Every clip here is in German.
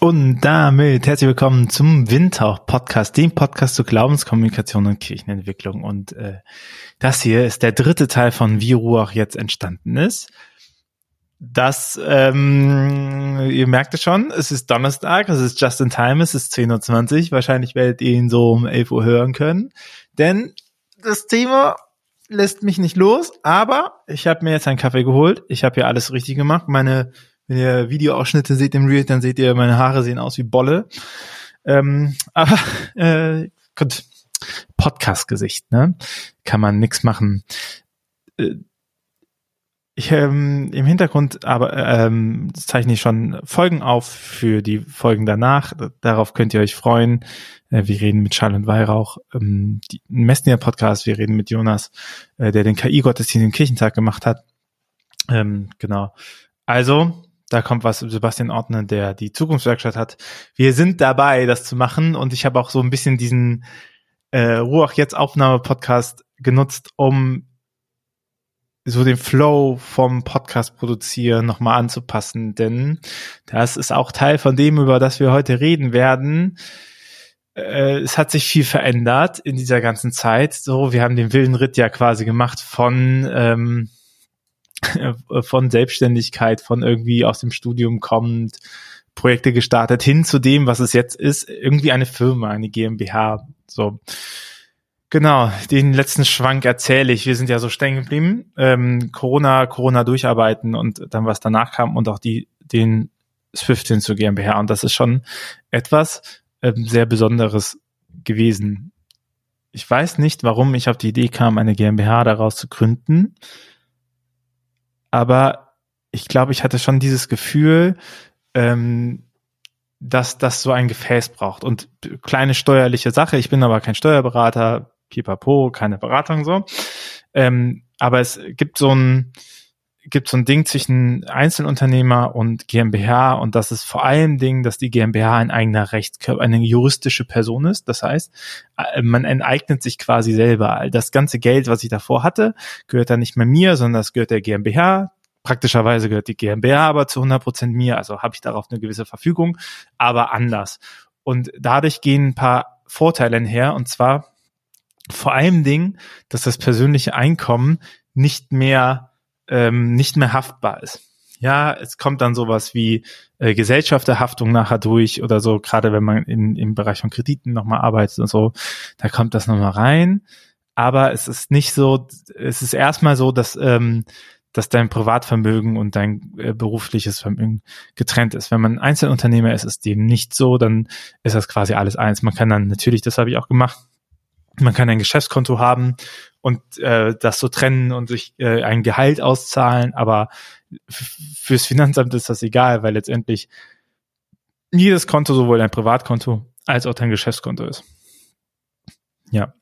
Und damit herzlich willkommen zum Windhauch Podcast, dem Podcast zur Glaubenskommunikation und Kirchenentwicklung. Und äh, das hier ist der dritte Teil von wie Ruach jetzt entstanden ist. Das, ähm, ihr merkt es schon, es ist Donnerstag, es ist just in time, es ist 10.20 Uhr. Wahrscheinlich werdet ihr ihn so um 11 Uhr hören können. Denn das Thema lässt mich nicht los, aber ich habe mir jetzt einen Kaffee geholt. Ich habe hier alles richtig gemacht. Meine wenn ihr Videoausschnitte seht im Reel, dann seht ihr, meine Haare sehen aus wie Bolle. Ähm, aber äh, gut, Podcast-Gesicht, ne? Kann man nix machen. Äh, ich, ähm, Im Hintergrund aber ähm, zeichne ich schon Folgen auf für die Folgen danach. Darauf könnt ihr euch freuen. Äh, wir reden mit Schall und Weihrauch, ähm, die Messner Podcast. Wir reden mit Jonas, äh, der den KI-Gottesdienst im Kirchentag gemacht hat. Ähm, genau. Also da kommt was Sebastian Ordner, der die Zukunftswerkstatt hat. Wir sind dabei, das zu machen und ich habe auch so ein bisschen diesen äh, Ruach jetzt Aufnahme Podcast genutzt, um so den Flow vom Podcast produzieren nochmal anzupassen, denn das ist auch Teil von dem, über das wir heute reden werden. Äh, es hat sich viel verändert in dieser ganzen Zeit. So, wir haben den wilden Ritt ja quasi gemacht von ähm, von Selbstständigkeit, von irgendwie aus dem Studium kommend, Projekte gestartet, hin zu dem, was es jetzt ist, irgendwie eine Firma, eine GmbH. So. Genau, den letzten Schwank erzähle ich. Wir sind ja so stehen geblieben. Ähm, Corona, Corona durcharbeiten und dann was danach kam und auch die, den Swift hin zur GmbH. Und das ist schon etwas ähm, sehr Besonderes gewesen. Ich weiß nicht, warum ich auf die Idee kam, eine GmbH daraus zu gründen aber ich glaube, ich hatte schon dieses Gefühl, ähm, dass das so ein Gefäß braucht. Und kleine steuerliche Sache, ich bin aber kein Steuerberater, pipapo, keine Beratung so. Ähm, aber es gibt so ein, gibt so ein Ding zwischen Einzelunternehmer und GmbH und das ist vor allem Ding, dass die GmbH ein eigener Rechtskörper, eine juristische Person ist. Das heißt, äh, man enteignet sich quasi selber. Das ganze Geld, was ich davor hatte, gehört dann nicht mehr mir, sondern das gehört der GmbH. Praktischerweise gehört die GmbH aber zu 100 Prozent mir, also habe ich darauf eine gewisse Verfügung, aber anders. Und dadurch gehen ein paar Vorteile her und zwar vor allem Ding, dass das persönliche Einkommen nicht mehr ähm, nicht mehr haftbar ist. Ja, es kommt dann sowas wie äh, Gesellschafterhaftung nachher durch oder so, gerade wenn man in, im Bereich von Krediten nochmal arbeitet und so, da kommt das nochmal rein. Aber es ist nicht so, es ist erstmal so, dass, ähm, dass dein Privatvermögen und dein äh, berufliches Vermögen getrennt ist. Wenn man Einzelunternehmer ist, ist dem nicht so, dann ist das quasi alles eins. Man kann dann natürlich, das habe ich auch gemacht, man kann ein Geschäftskonto haben und äh, das so trennen und sich äh, ein Gehalt auszahlen, aber fürs Finanzamt ist das egal, weil letztendlich jedes Konto sowohl ein Privatkonto als auch dein Geschäftskonto ist. Ja.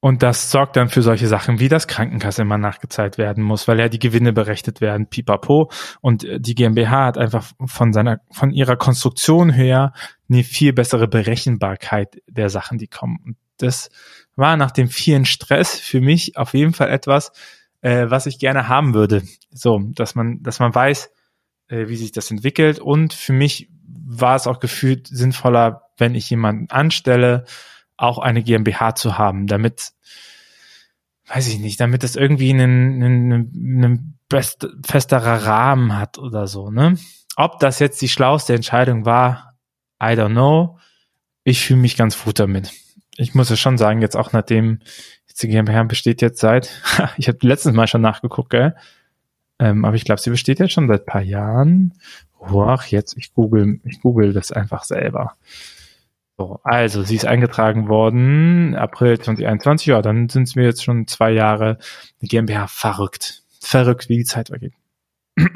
Und das sorgt dann für solche Sachen wie das Krankenkasse immer nachgezahlt werden muss, weil ja die Gewinne berechnet werden, pipapo. Und äh, die GmbH hat einfach von seiner, von ihrer Konstruktion her eine viel bessere Berechenbarkeit der Sachen, die kommen. Und das war nach dem vielen Stress für mich auf jeden Fall etwas, äh, was ich gerne haben würde. So, dass man, dass man weiß, äh, wie sich das entwickelt. Und für mich war es auch gefühlt sinnvoller, wenn ich jemanden anstelle, auch eine GmbH zu haben, damit, weiß ich nicht, damit es irgendwie einen, einen, einen best, festerer Rahmen hat oder so, ne? Ob das jetzt die schlauste Entscheidung war, I don't know. Ich fühle mich ganz gut damit ich muss es schon sagen, jetzt auch nachdem jetzt die GmbH besteht jetzt seit, ich habe letztens mal schon nachgeguckt, gell? Ähm, aber ich glaube, sie besteht jetzt schon seit paar Jahren. Ach, jetzt, ich google, ich google das einfach selber. So, also, sie ist eingetragen worden, April 2021, ja, dann sind es mir jetzt schon zwei Jahre die GmbH verrückt. Verrückt, wie die Zeit vergeht.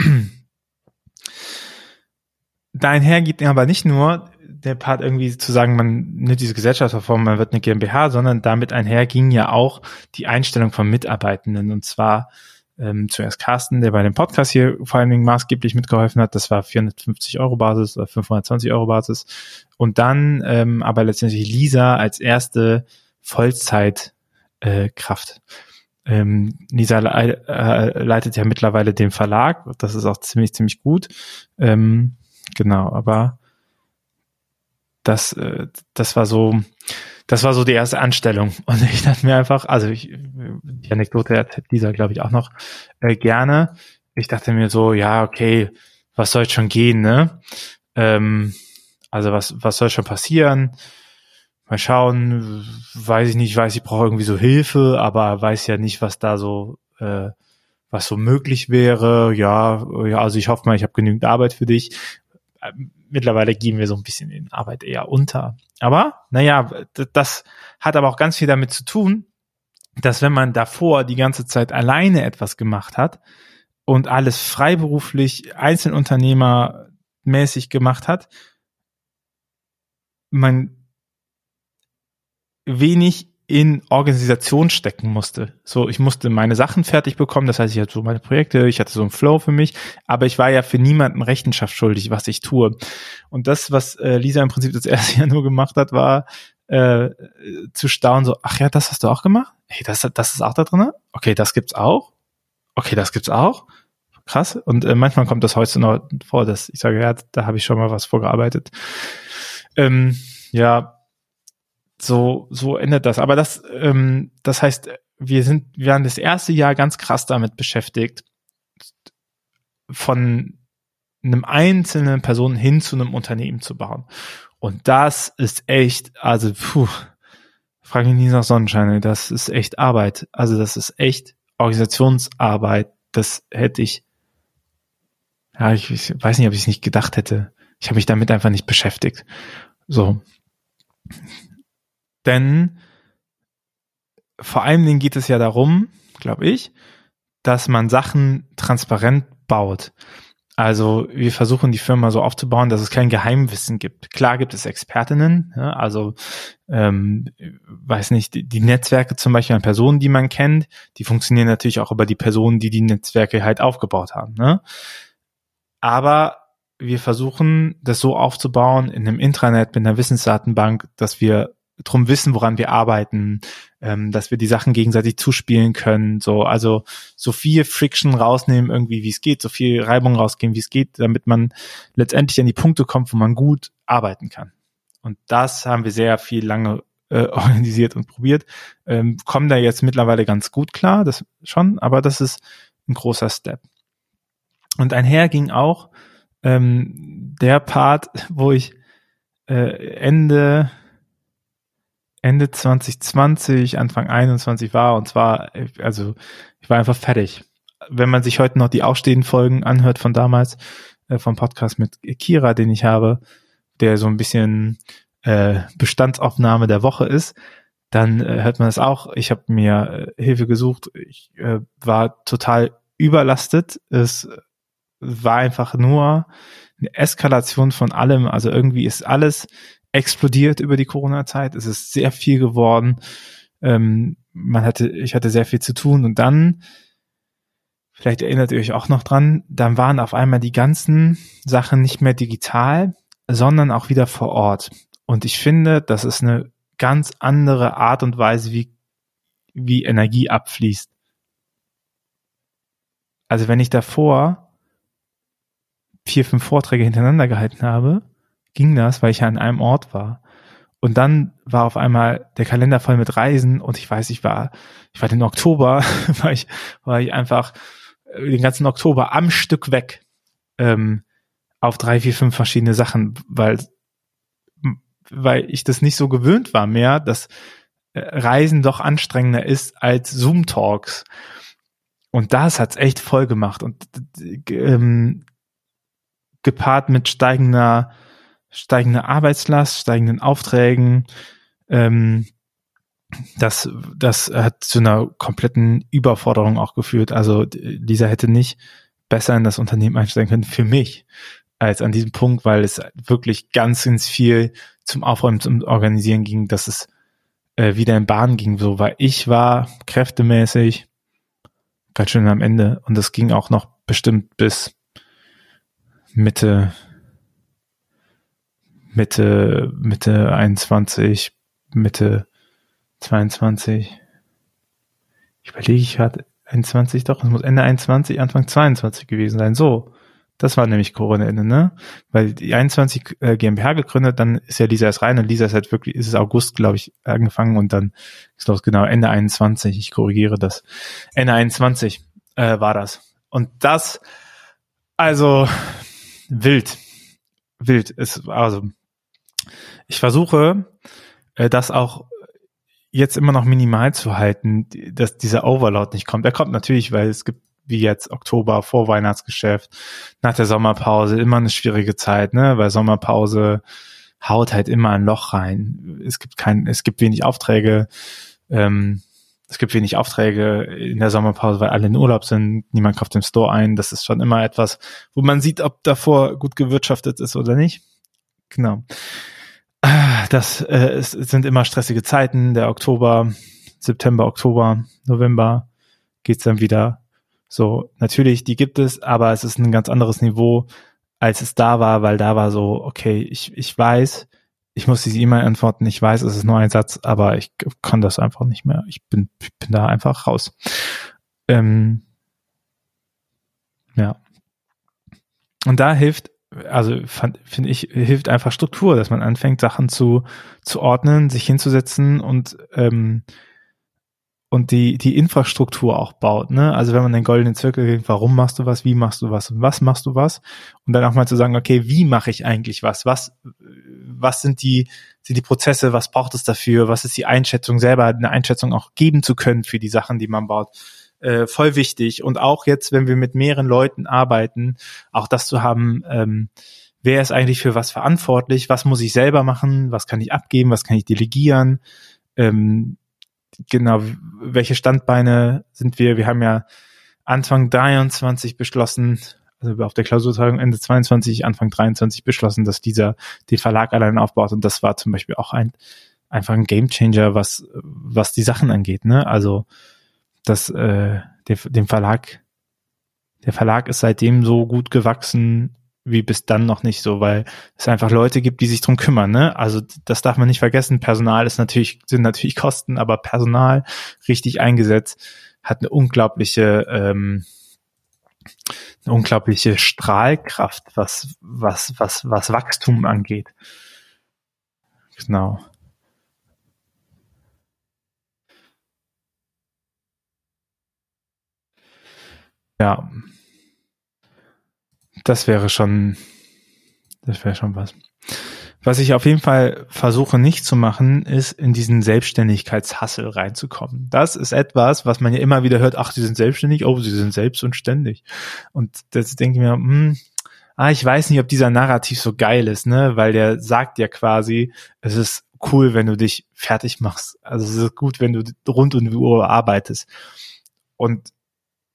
Dahin her geht aber nicht nur der Part irgendwie zu sagen, man nimmt diese Gesellschaftsreform, man wird eine GmbH, sondern damit einher ging ja auch die Einstellung von Mitarbeitenden und zwar ähm, zuerst Carsten, der bei dem Podcast hier vor allen Dingen maßgeblich mitgeholfen hat. Das war 450 Euro Basis oder 520 Euro Basis. Und dann ähm, aber letztendlich Lisa als erste Vollzeitkraft. Äh, Kraft. ähm, Lisa le äh, leitet ja mittlerweile den Verlag. Das ist auch ziemlich, ziemlich gut. Ähm, genau, aber das, äh, das war so, das war so die erste Anstellung. Und ich dachte mir einfach, also ich, die Anekdote erzählt dieser, glaube ich, auch noch äh, gerne. Ich dachte mir so, ja, okay, was soll schon gehen, ne? Ähm, also was, was soll schon passieren? Mal schauen, weiß ich nicht, weiß, ich brauche irgendwie so Hilfe, aber weiß ja nicht, was da so, äh, was so möglich wäre. Ja, ja, also ich hoffe mal, ich habe genügend Arbeit für dich. Mittlerweile gehen wir so ein bisschen in Arbeit eher unter. Aber, naja, das hat aber auch ganz viel damit zu tun, dass wenn man davor die ganze Zeit alleine etwas gemacht hat und alles freiberuflich, Einzelunternehmermäßig gemacht hat, man wenig in Organisation stecken musste. So, ich musste meine Sachen fertig bekommen, das heißt, ich hatte so meine Projekte, ich hatte so einen Flow für mich, aber ich war ja für niemanden Rechenschaft schuldig, was ich tue. Und das, was äh, Lisa im Prinzip das erste Jahr nur gemacht hat, war äh, zu staunen, so, ach ja, das hast du auch gemacht? Hey, das, das ist auch da drin? Okay, das gibt's auch? Okay, das gibt's auch? Krass. Und äh, manchmal kommt das heute noch vor, dass ich sage, ja, da habe ich schon mal was vorgearbeitet. Ähm, ja, so, so endet das. Aber das, ähm, das heißt, wir sind, wir waren das erste Jahr ganz krass damit beschäftigt, von einem einzelnen Person hin zu einem Unternehmen zu bauen. Und das ist echt, also, puh, frage ich nie nach Sonnenschein, das ist echt Arbeit. Also, das ist echt Organisationsarbeit. Das hätte ich, ja, ich, ich weiß nicht, ob ich es nicht gedacht hätte. Ich habe mich damit einfach nicht beschäftigt. So. Denn vor allen Dingen geht es ja darum, glaube ich, dass man Sachen transparent baut. Also wir versuchen die Firma so aufzubauen, dass es kein Geheimwissen gibt. Klar gibt es Expertinnen, ja, also ähm, weiß nicht, die, die Netzwerke zum Beispiel an Personen, die man kennt, die funktionieren natürlich auch über die Personen, die die Netzwerke halt aufgebaut haben. Ne? Aber wir versuchen das so aufzubauen in einem Intranet mit einer Wissensdatenbank, dass wir drum wissen, woran wir arbeiten, ähm, dass wir die Sachen gegenseitig zuspielen können, so also so viel Friction rausnehmen irgendwie, wie es geht, so viel Reibung rausgehen, wie es geht, damit man letztendlich an die Punkte kommt, wo man gut arbeiten kann. Und das haben wir sehr viel lange äh, organisiert und probiert, ähm, kommen da jetzt mittlerweile ganz gut klar, das schon, aber das ist ein großer Step. Und einher ging auch ähm, der Part, wo ich äh, Ende Ende 2020, Anfang 21 war und zwar, also ich war einfach fertig. Wenn man sich heute noch die ausstehenden Folgen anhört von damals, äh, vom Podcast mit Kira, den ich habe, der so ein bisschen äh, Bestandsaufnahme der Woche ist, dann äh, hört man es auch. Ich habe mir äh, Hilfe gesucht. Ich äh, war total überlastet. Es war einfach nur eine Eskalation von allem. Also irgendwie ist alles explodiert über die Corona-Zeit. Es ist sehr viel geworden. Ähm, man hatte, ich hatte sehr viel zu tun und dann, vielleicht erinnert ihr euch auch noch dran, dann waren auf einmal die ganzen Sachen nicht mehr digital, sondern auch wieder vor Ort. Und ich finde, das ist eine ganz andere Art und Weise, wie, wie Energie abfließt. Also wenn ich davor vier, fünf Vorträge hintereinander gehalten habe, ging das, weil ich ja an einem Ort war. Und dann war auf einmal der Kalender voll mit Reisen und ich weiß, ich war, ich war den Oktober, war ich, war ich einfach äh, den ganzen Oktober am Stück weg ähm, auf drei, vier, fünf verschiedene Sachen, weil weil ich das nicht so gewöhnt war mehr, dass äh, Reisen doch anstrengender ist als Zoom-Talks. Und das hat's echt voll gemacht und ähm, gepaart mit steigender steigende Arbeitslast, steigenden Aufträgen. Ähm, das, das hat zu einer kompletten Überforderung auch geführt. Also Lisa hätte nicht besser in das Unternehmen einsteigen können für mich als an diesem Punkt, weil es wirklich ganz ins viel zum Aufräumen, zum Organisieren ging, dass es äh, wieder in Bahn ging, so weil ich war kräftemäßig ganz schön am Ende und das ging auch noch bestimmt bis Mitte Mitte, Mitte 21, Mitte 22. Ich überlege, ich hatte 21 doch, es muss Ende 21, Anfang 22 gewesen sein. So, Das war nämlich Corona-Ende, ne? Weil die 21 äh, GmbH gegründet, dann ist ja Lisa erst rein und Lisa ist halt wirklich, ist es August, glaube ich, angefangen und dann ist los genau Ende 21, ich korrigiere das. Ende 21 äh, war das. Und das, also wild. Wild ist, also ich versuche, äh, das auch jetzt immer noch minimal zu halten, dass dieser Overload nicht kommt. Er kommt natürlich, weil es gibt wie jetzt Oktober, Vorweihnachtsgeschäft, nach der Sommerpause immer eine schwierige Zeit, ne? Weil Sommerpause haut halt immer ein Loch rein. Es gibt kein, es gibt wenig Aufträge, ähm, es gibt wenig Aufträge in der Sommerpause, weil alle in Urlaub sind, niemand kauft im Store ein. Das ist schon immer etwas, wo man sieht, ob davor gut gewirtschaftet ist oder nicht. Genau. Das äh, es sind immer stressige Zeiten. Der Oktober, September, Oktober, November geht's dann wieder so, natürlich, die gibt es, aber es ist ein ganz anderes Niveau, als es da war, weil da war so, okay, ich, ich weiß, ich muss diese E-Mail antworten, ich weiß, es ist nur ein Satz, aber ich kann das einfach nicht mehr. Ich bin, ich bin da einfach raus. Ähm, ja. Und da hilft, also finde ich, hilft einfach Struktur, dass man anfängt, Sachen zu, zu ordnen, sich hinzusetzen und ähm, und die, die Infrastruktur auch baut. Ne? Also wenn man den goldenen Zirkel kriegt, warum machst du was, wie machst du was und was machst du was? Und dann auch mal zu sagen, okay, wie mache ich eigentlich was? Was, was sind die, sind die Prozesse, was braucht es dafür? Was ist die Einschätzung selber, eine Einschätzung auch geben zu können für die Sachen, die man baut? Äh, voll wichtig. Und auch jetzt, wenn wir mit mehreren Leuten arbeiten, auch das zu haben, ähm, wer ist eigentlich für was verantwortlich, was muss ich selber machen, was kann ich abgeben, was kann ich delegieren, ähm, genau, welche Standbeine sind wir? Wir haben ja Anfang 23 beschlossen, also auf der Klausurtagung Ende 22, Anfang 23 beschlossen, dass dieser den Verlag allein aufbaut. Und das war zum Beispiel auch ein einfach ein Gamechanger, was was die Sachen angeht. Ne? Also dass äh, der, dem Verlag der Verlag ist seitdem so gut gewachsen wie bis dann noch nicht so, weil es einfach Leute gibt, die sich drum kümmern, ne? Also das darf man nicht vergessen. Personal ist natürlich, sind natürlich Kosten, aber Personal richtig eingesetzt hat eine unglaubliche, ähm, eine unglaubliche Strahlkraft, was, was, was, was Wachstum angeht. Genau. Ja, das wäre schon, das wäre schon was. Was ich auf jeden Fall versuche nicht zu machen, ist in diesen Selbstständigkeitshassel reinzukommen. Das ist etwas, was man ja immer wieder hört, ach, sie sind selbstständig, oh, sie sind selbst und ständig. Und das denke ich mir, hm, ah, ich weiß nicht, ob dieser Narrativ so geil ist, ne, weil der sagt ja quasi, es ist cool, wenn du dich fertig machst. Also es ist gut, wenn du rund um die Uhr arbeitest. Und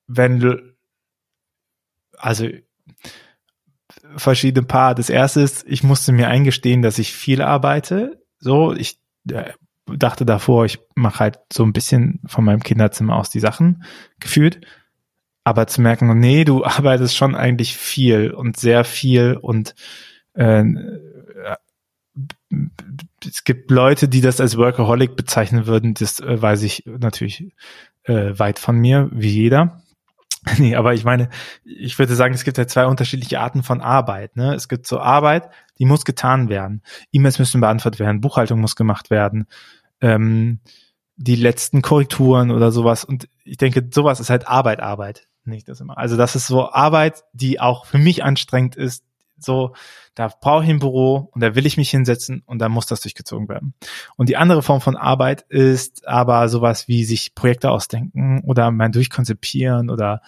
wenn also verschiedene Paar. Das erste ist, ich musste mir eingestehen, dass ich viel arbeite. So, ich äh, dachte davor, ich mache halt so ein bisschen von meinem Kinderzimmer aus die Sachen gefühlt. Aber zu merken, nee, du arbeitest schon eigentlich viel und sehr viel und äh, es gibt Leute, die das als Workaholic bezeichnen würden. Das äh, weiß ich natürlich äh, weit von mir, wie jeder. Nee, aber ich meine, ich würde sagen, es gibt ja zwei unterschiedliche Arten von Arbeit. Ne? Es gibt so Arbeit, die muss getan werden. E-Mails müssen beantwortet werden, Buchhaltung muss gemacht werden, ähm, die letzten Korrekturen oder sowas. Und ich denke, sowas ist halt Arbeit, Arbeit. Nicht das immer. Also das ist so Arbeit, die auch für mich anstrengend ist. So, da brauche ich ein Büro und da will ich mich hinsetzen und da muss das durchgezogen werden. Und die andere Form von Arbeit ist aber sowas wie sich Projekte ausdenken oder mal durchkonzipieren oder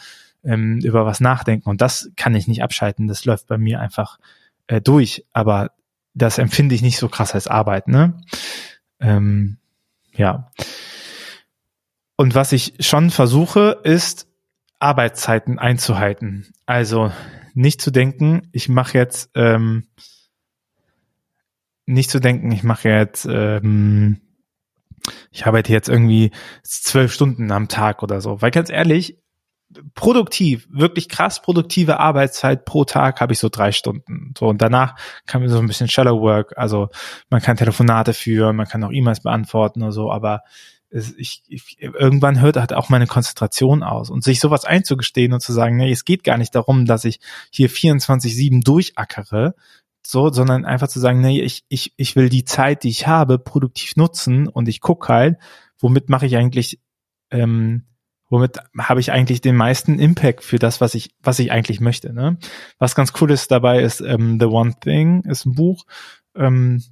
ähm, über was nachdenken. Und das kann ich nicht abschalten. Das läuft bei mir einfach äh, durch. Aber das empfinde ich nicht so krass als Arbeit, ne? Ähm, ja. Und was ich schon versuche, ist Arbeitszeiten einzuhalten. Also nicht zu denken, ich mache jetzt ähm, nicht zu denken, ich mache jetzt ähm, ich arbeite jetzt irgendwie zwölf Stunden am Tag oder so. Weil ganz ehrlich, produktiv, wirklich krass produktive Arbeitszeit pro Tag habe ich so drei Stunden. So und danach kann man so ein bisschen Shallow Work, also man kann Telefonate führen, man kann auch E-Mails beantworten oder so, aber ich, ich, irgendwann hört halt auch meine Konzentration aus und sich sowas einzugestehen und zu sagen, nee, es geht gar nicht darum, dass ich hier 24/7 durchackere, so, sondern einfach zu sagen, nee, ich, ich, ich will die Zeit, die ich habe, produktiv nutzen und ich guck halt, womit mache ich eigentlich, ähm, womit habe ich eigentlich den meisten Impact für das, was ich, was ich eigentlich möchte. Ne? Was ganz cool ist dabei ist ähm, The One Thing, ist ein Buch, ähm,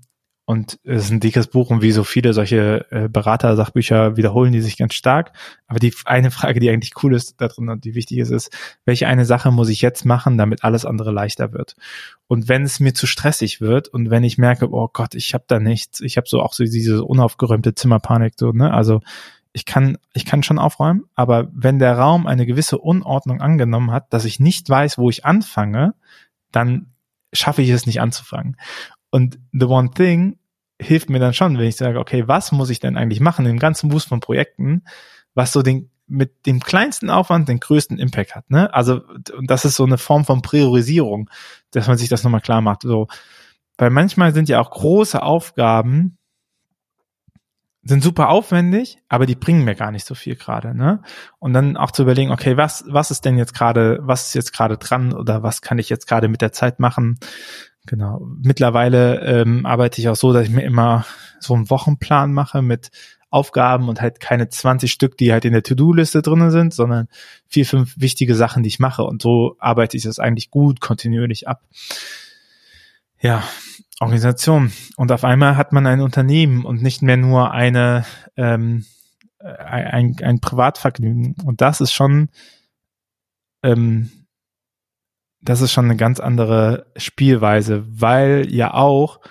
und es ist ein dickes Buch und wie so viele solche äh, Berater-Sachbücher wiederholen die sich ganz stark. Aber die eine Frage, die eigentlich cool ist da drin und die wichtig ist, ist, welche eine Sache muss ich jetzt machen, damit alles andere leichter wird? Und wenn es mir zu stressig wird und wenn ich merke, oh Gott, ich habe da nichts, ich habe so auch so diese unaufgeräumte Zimmerpanik, so, ne? Also ich kann, ich kann schon aufräumen, aber wenn der Raum eine gewisse Unordnung angenommen hat, dass ich nicht weiß, wo ich anfange, dann schaffe ich es nicht anzufangen. Und The One Thing hilft mir dann schon, wenn ich sage, okay, was muss ich denn eigentlich machen im ganzen Boost von Projekten, was so den mit dem kleinsten Aufwand den größten Impact hat. Ne? Also und das ist so eine Form von Priorisierung, dass man sich das nochmal klar macht. So, weil manchmal sind ja auch große Aufgaben sind super aufwendig, aber die bringen mir gar nicht so viel gerade, ne? Und dann auch zu überlegen, okay, was was ist denn jetzt gerade, was ist jetzt gerade dran oder was kann ich jetzt gerade mit der Zeit machen? Genau. Mittlerweile ähm, arbeite ich auch so, dass ich mir immer so einen Wochenplan mache mit Aufgaben und halt keine 20 Stück, die halt in der To-Do-Liste drinnen sind, sondern vier, fünf wichtige Sachen, die ich mache. Und so arbeite ich das eigentlich gut kontinuierlich ab. Ja, Organisation. Und auf einmal hat man ein Unternehmen und nicht mehr nur eine ähm, ein, ein Privatvergnügen. Und das ist schon ähm, das ist schon eine ganz andere Spielweise, weil ja auch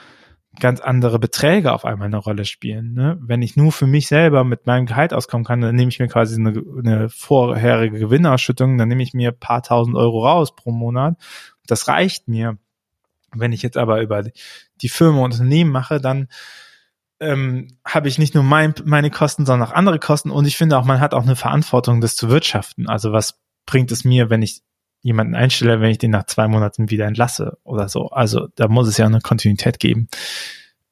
ganz andere Beträge auf einmal eine Rolle spielen. Ne? Wenn ich nur für mich selber mit meinem Gehalt auskommen kann, dann nehme ich mir quasi eine, eine vorherige Gewinnausschüttung, dann nehme ich mir paar tausend Euro raus pro Monat. Das reicht mir. Wenn ich jetzt aber über die Firma und Unternehmen mache, dann ähm, habe ich nicht nur mein, meine Kosten, sondern auch andere Kosten. Und ich finde auch, man hat auch eine Verantwortung, das zu wirtschaften. Also was bringt es mir, wenn ich jemanden einstelle, wenn ich den nach zwei Monaten wieder entlasse oder so. Also da muss es ja eine Kontinuität geben.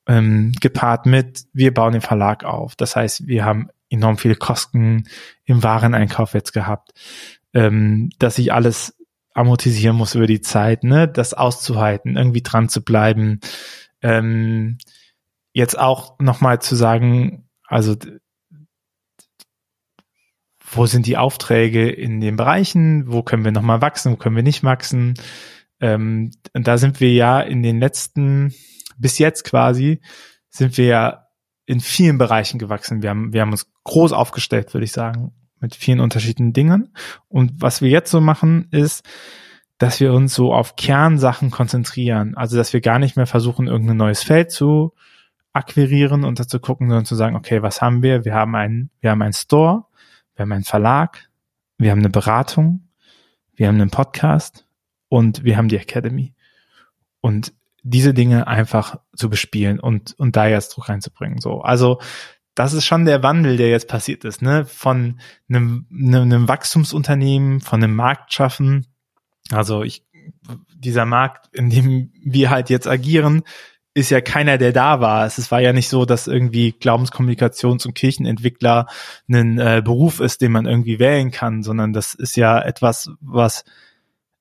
Ähm, gepaart mit, wir bauen den Verlag auf. Das heißt, wir haben enorm viele Kosten im Wareneinkauf jetzt gehabt, ähm, dass ich alles amortisieren muss über die Zeit, ne, das auszuhalten, irgendwie dran zu bleiben. Ähm, jetzt auch nochmal zu sagen, also wo sind die Aufträge in den Bereichen, wo können wir nochmal wachsen, wo können wir nicht wachsen. Ähm, und da sind wir ja in den letzten, bis jetzt quasi, sind wir ja in vielen Bereichen gewachsen. Wir haben, wir haben uns groß aufgestellt, würde ich sagen, mit vielen unterschiedlichen Dingen. Und was wir jetzt so machen, ist, dass wir uns so auf Kernsachen konzentrieren. Also, dass wir gar nicht mehr versuchen, irgendein neues Feld zu akquirieren und dazu gucken, sondern zu sagen, okay, was haben wir? Wir haben einen, wir haben einen Store, wir haben einen Verlag, wir haben eine Beratung, wir haben einen Podcast und wir haben die Academy. Und diese Dinge einfach zu bespielen und, und da jetzt Druck reinzubringen. So, also das ist schon der Wandel, der jetzt passiert ist, ne? Von einem, einem Wachstumsunternehmen, von einem Markt schaffen. Also ich, dieser Markt, in dem wir halt jetzt agieren, ist ja keiner, der da war. Es war ja nicht so, dass irgendwie Glaubenskommunikations- und Kirchenentwickler ein äh, Beruf ist, den man irgendwie wählen kann, sondern das ist ja etwas, was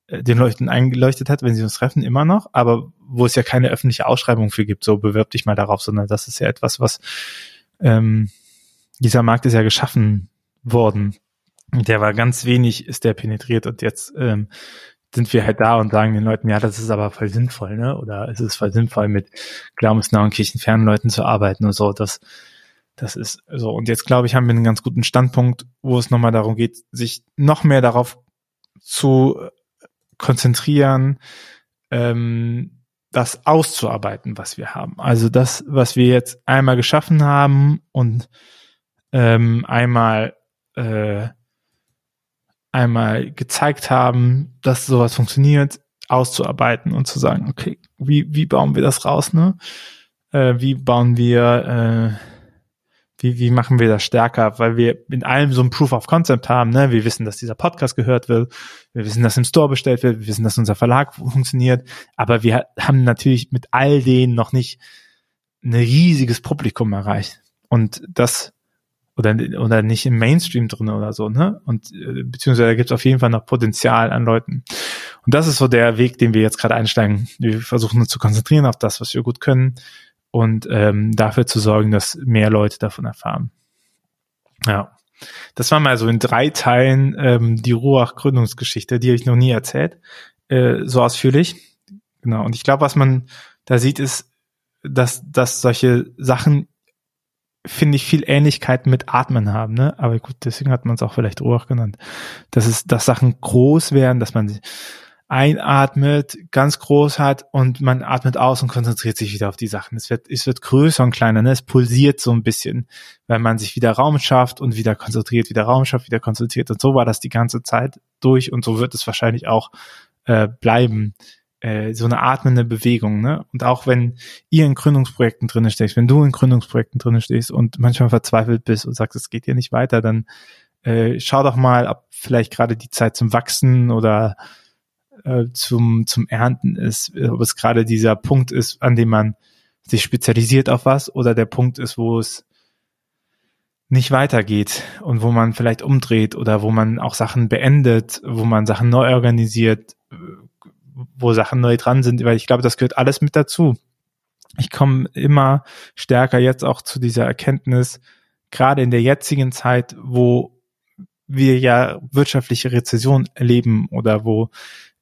äh, den Leuten eingeleuchtet hat, wenn sie uns treffen, immer noch, aber wo es ja keine öffentliche Ausschreibung für gibt, so bewirb dich mal darauf, sondern das ist ja etwas, was ähm, dieser Markt ist ja geschaffen worden. Der war ganz wenig, ist der penetriert und jetzt ähm, sind wir halt da und sagen den Leuten, ja, das ist aber voll sinnvoll, ne? Oder es ist voll sinnvoll, mit glaubensnahen kirchenfernen Leuten zu arbeiten und so. Das, das ist so. Und jetzt glaube ich, haben wir einen ganz guten Standpunkt, wo es nochmal darum geht, sich noch mehr darauf zu konzentrieren, ähm, das auszuarbeiten, was wir haben. Also das, was wir jetzt einmal geschaffen haben und ähm, einmal äh, einmal gezeigt haben, dass sowas funktioniert, auszuarbeiten und zu sagen, okay, wie, wie bauen wir das raus, ne? Äh, wie bauen wir, äh, wie, wie machen wir das stärker, weil wir in allem so ein Proof of Concept haben, ne? Wir wissen, dass dieser Podcast gehört wird, wir wissen, dass im Store bestellt wird, wir wissen, dass unser Verlag funktioniert, aber wir haben natürlich mit all denen noch nicht ein riesiges Publikum erreicht. Und das oder, oder nicht im Mainstream drin oder so, ne? Und äh, beziehungsweise da gibt es auf jeden Fall noch Potenzial an Leuten. Und das ist so der Weg, den wir jetzt gerade einsteigen. Wir versuchen uns zu konzentrieren auf das, was wir gut können und ähm, dafür zu sorgen, dass mehr Leute davon erfahren. Ja. Das war mal so in drei Teilen ähm, die Ruach-Gründungsgeschichte, die ich noch nie erzählt, äh, so ausführlich. Genau. Und ich glaube, was man da sieht, ist, dass, dass solche Sachen finde ich, viel Ähnlichkeit mit Atmen haben, ne? Aber gut, deswegen hat man es auch vielleicht Ruach genannt. Dass es, dass Sachen groß werden, dass man einatmet, ganz groß hat und man atmet aus und konzentriert sich wieder auf die Sachen. Es wird, es wird größer und kleiner, ne? Es pulsiert so ein bisschen, weil man sich wieder Raum schafft und wieder konzentriert, wieder Raum schafft, wieder konzentriert. Und so war das die ganze Zeit durch und so wird es wahrscheinlich auch äh, bleiben äh, so eine atmende Bewegung, ne? Und auch wenn ihr in Gründungsprojekten drinne stehst, wenn du in Gründungsprojekten drinne stehst und manchmal verzweifelt bist und sagst, es geht hier nicht weiter, dann äh, schau doch mal, ob vielleicht gerade die Zeit zum Wachsen oder äh, zum, zum Ernten ist, ob es gerade dieser Punkt ist, an dem man sich spezialisiert auf was oder der Punkt ist, wo es nicht weitergeht und wo man vielleicht umdreht oder wo man auch Sachen beendet, wo man Sachen neu organisiert, wo Sachen neu dran sind, weil ich glaube, das gehört alles mit dazu. Ich komme immer stärker jetzt auch zu dieser Erkenntnis, gerade in der jetzigen Zeit, wo wir ja wirtschaftliche Rezession erleben oder wo,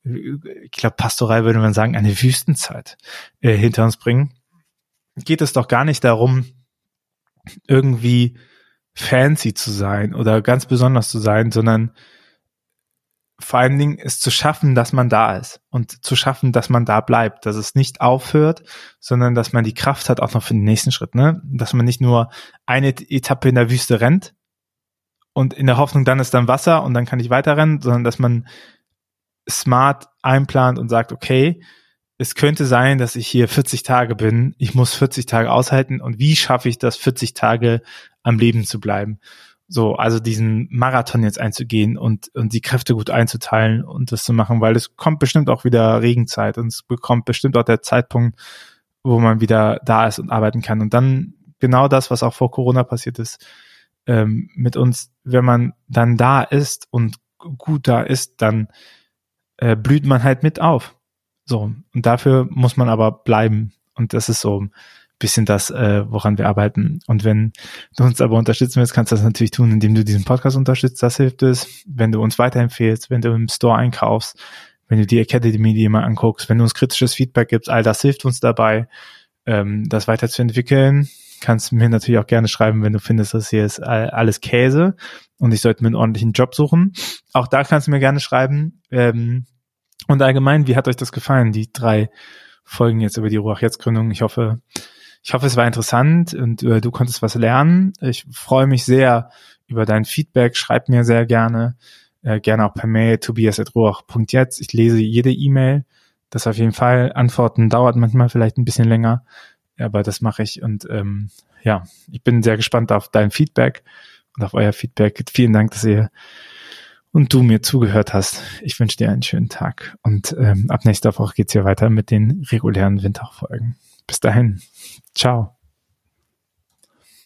ich glaube, pastoral würde man sagen, eine Wüstenzeit äh, hinter uns bringen, geht es doch gar nicht darum, irgendwie fancy zu sein oder ganz besonders zu sein, sondern vor allen Dingen ist zu schaffen, dass man da ist und zu schaffen, dass man da bleibt, dass es nicht aufhört, sondern dass man die Kraft hat auch noch für den nächsten Schritt, ne? Dass man nicht nur eine Etappe in der Wüste rennt und in der Hoffnung, dann ist dann Wasser und dann kann ich weiterrennen, sondern dass man smart einplant und sagt, okay, es könnte sein, dass ich hier 40 Tage bin, ich muss 40 Tage aushalten und wie schaffe ich das, 40 Tage am Leben zu bleiben? So, also diesen Marathon jetzt einzugehen und, und die Kräfte gut einzuteilen und das zu machen, weil es kommt bestimmt auch wieder Regenzeit und es bekommt bestimmt auch der Zeitpunkt, wo man wieder da ist und arbeiten kann. Und dann genau das, was auch vor Corona passiert ist, ähm, mit uns, wenn man dann da ist und gut da ist, dann äh, blüht man halt mit auf. So, und dafür muss man aber bleiben. Und das ist so bisschen das, äh, woran wir arbeiten. Und wenn du uns aber unterstützen willst, kannst du das natürlich tun, indem du diesen Podcast unterstützt. Das hilft es. Wenn du uns weiterempfehlst, wenn du im Store einkaufst, wenn du die Academy dir mal anguckst, wenn du uns kritisches Feedback gibst, all das hilft uns dabei, ähm, das weiterzuentwickeln. Kannst mir natürlich auch gerne schreiben, wenn du findest, dass hier ist alles Käse und ich sollte mir einen ordentlichen Job suchen. Auch da kannst du mir gerne schreiben. Ähm, und allgemein, wie hat euch das gefallen, die drei Folgen jetzt über die Ruach Jetzt Gründung? Ich hoffe, ich hoffe, es war interessant und äh, du konntest was lernen. Ich freue mich sehr über dein Feedback. Schreib mir sehr gerne, äh, gerne auch per Mail tobias.roach.jetzt. Ich lese jede E-Mail. Das auf jeden Fall. Antworten dauert manchmal vielleicht ein bisschen länger, aber das mache ich. Und ähm, ja, ich bin sehr gespannt auf dein Feedback und auf euer Feedback. Vielen Dank, dass ihr und du mir zugehört hast. Ich wünsche dir einen schönen Tag. Und ähm, ab nächster Woche geht's hier weiter mit den regulären Winterfolgen. Bis dahin. Ciao.